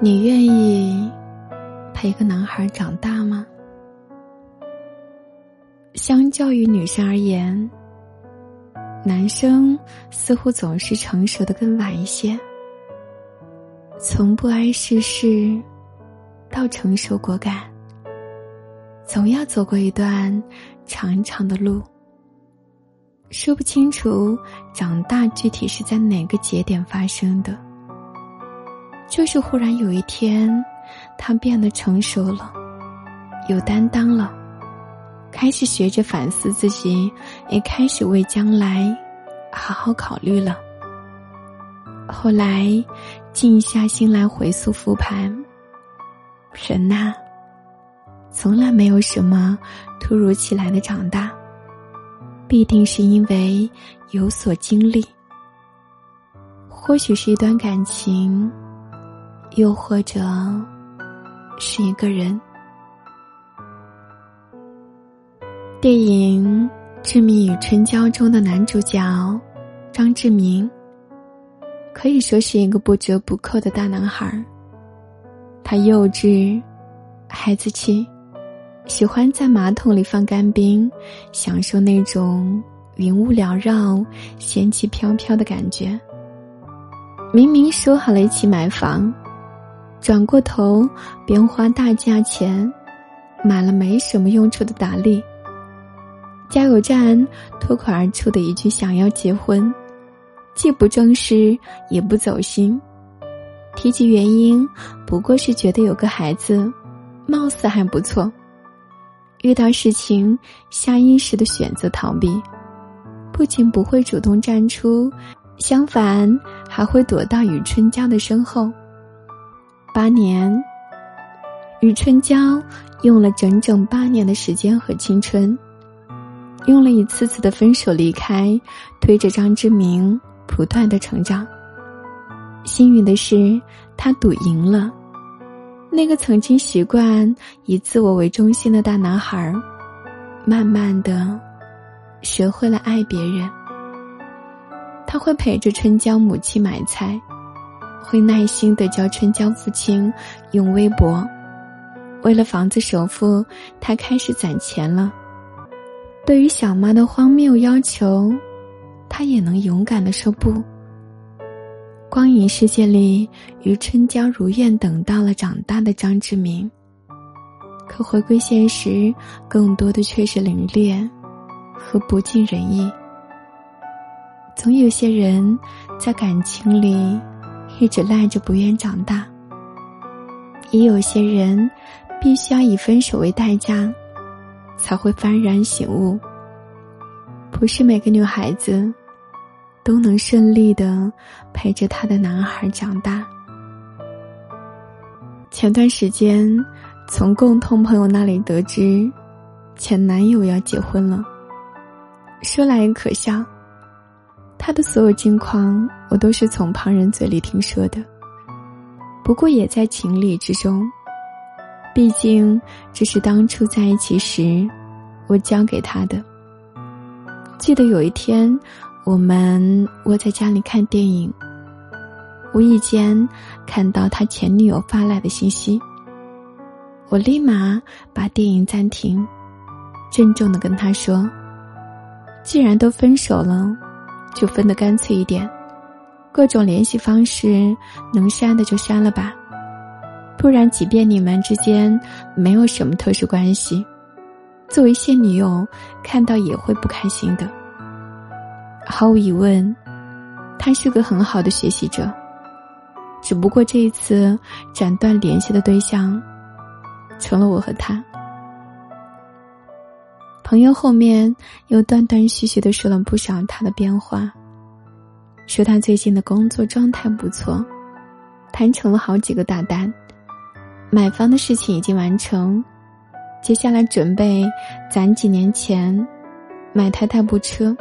你愿意陪一个男孩长大吗？相较于女生而言，男生似乎总是成熟的更晚一些。从不谙世事到成熟果敢，总要走过一段长长的路。说不清楚长大具体是在哪个节点发生的，就是忽然有一天，他变得成熟了，有担当了，开始学着反思自己，也开始为将来好好考虑了。后来，静下心来回溯复盘，人呐，从来没有什么突如其来的长大。必定是因为有所经历，或许是一段感情，又或者是一个人。电影《志明与春娇》中的男主角张志明，可以说是一个不折不扣的大男孩他幼稚，孩子气。喜欢在马桶里放干冰，享受那种云雾缭绕、仙气飘飘的感觉。明明说好了一起买房，转过头便花大价钱买了没什么用处的达利。加油站脱口而出的一句“想要结婚”，既不正式也不走心。提及原因，不过是觉得有个孩子，貌似还不错。遇到事情，下意识的选择逃避，不仅不会主动站出，相反还会躲到与春娇的身后。八年，雨春娇用了整整八年的时间和青春，用了一次次的分手离开，推着张志明不断的成长。幸运的是，他赌赢了。那个曾经习惯以自我为中心的大男孩，慢慢的学会了爱别人。他会陪着春娇母亲买菜，会耐心的教春娇父亲用微博。为了房子首付，他开始攒钱了。对于小妈的荒谬要求，他也能勇敢的说不。光影世界里，于春娇如愿等到了长大的张志明。可回归现实，更多的却是凌冽和不尽人意。总有些人在感情里一直赖着不愿长大，也有些人必须要以分手为代价，才会幡然醒悟。不是每个女孩子。都能顺利的陪着她的男孩长大。前段时间，从共同朋友那里得知，前男友要结婚了。说来也可笑，他的所有近况我都是从旁人嘴里听说的。不过也在情理之中，毕竟这是当初在一起时我教给他的。记得有一天。我们窝在家里看电影，无意间看到他前女友发来的信息，我立马把电影暂停，郑重的跟他说：“既然都分手了，就分得干脆一点，各种联系方式能删的就删了吧，不然即便你们之间没有什么特殊关系，作为现女友看到也会不开心的。”毫无疑问，他是个很好的学习者。只不过这一次斩断联系的对象，成了我和他。朋友后面又断断续续的说了不少他的变化，说他最近的工作状态不错，谈成了好几个大单，买房的事情已经完成，接下来准备攒几年钱买台代步车。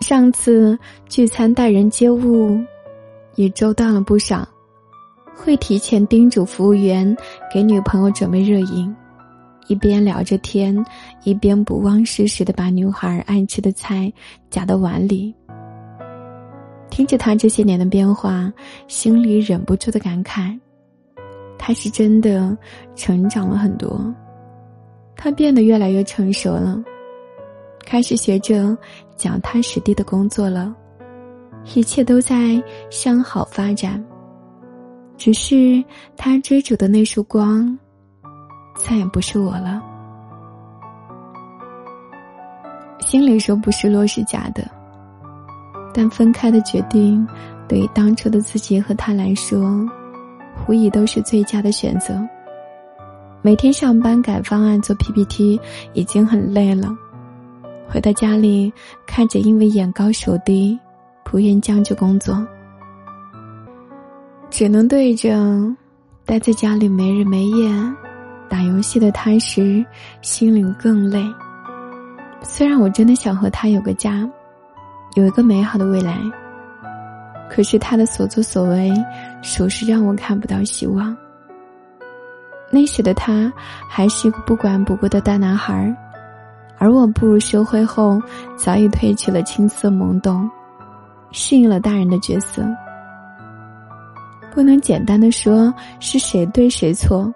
上次聚餐待人接物，也周到了不少，会提前叮嘱服务员给女朋友准备热饮，一边聊着天，一边不忘适时的把女孩爱吃的菜夹到碗里。听着他这些年的变化，心里忍不住的感慨：他是真的成长了很多，他变得越来越成熟了，开始学着脚踏实地的工作了，一切都在向好发展。只是他追逐的那束光，再也不是我了。心里说不失落是假的，但分开的决定，对于当初的自己和他来说。无疑都是最佳的选择。每天上班改方案做 PPT 已经很累了，回到家里看着因为眼高手低不愿将就工作，只能对着待在家里没日没夜打游戏的他时，心里更累。虽然我真的想和他有个家，有一个美好的未来。可是他的所作所为，属实让我看不到希望。那时的他还是一个不管不顾的大男孩，而我步入社会后，早已褪去了青涩懵懂，适应了大人的角色。不能简单的说是谁对谁错，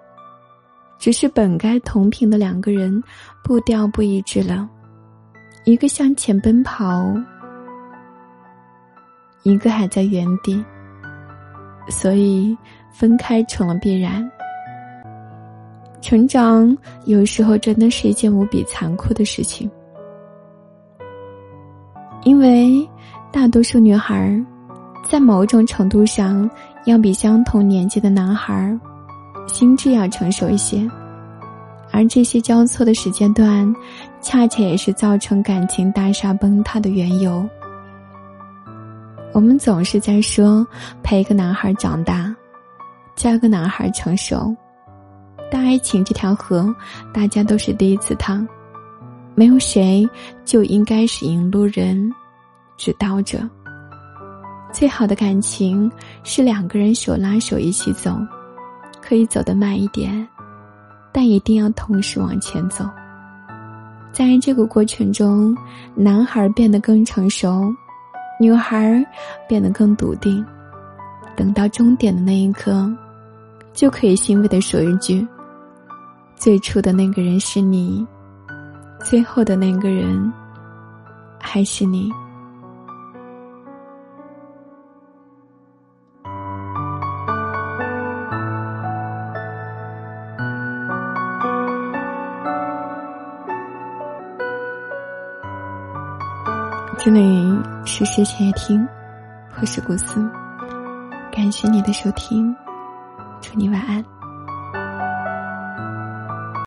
只是本该同频的两个人步调不一致了，一个向前奔跑。一个还在原地，所以分开成了必然。成长有时候真的是一件无比残酷的事情，因为大多数女孩在某种程度上要比相同年纪的男孩心智要成熟一些，而这些交错的时间段，恰恰也是造成感情大厦崩塌的缘由。我们总是在说陪一个男孩长大，教一个男孩成熟。但爱情这条河，大家都是第一次趟，没有谁就应该是引路人、指导者。最好的感情是两个人手拉手一起走，可以走得慢一点，但一定要同时往前走。在这个过程中，男孩变得更成熟。女孩变得更笃定，等到终点的那一刻，就可以欣慰的说一句：“最初的那个人是你，最后的那个人还是你。”这里是睡前夜听，我是古思，感谢你的收听，祝你晚安。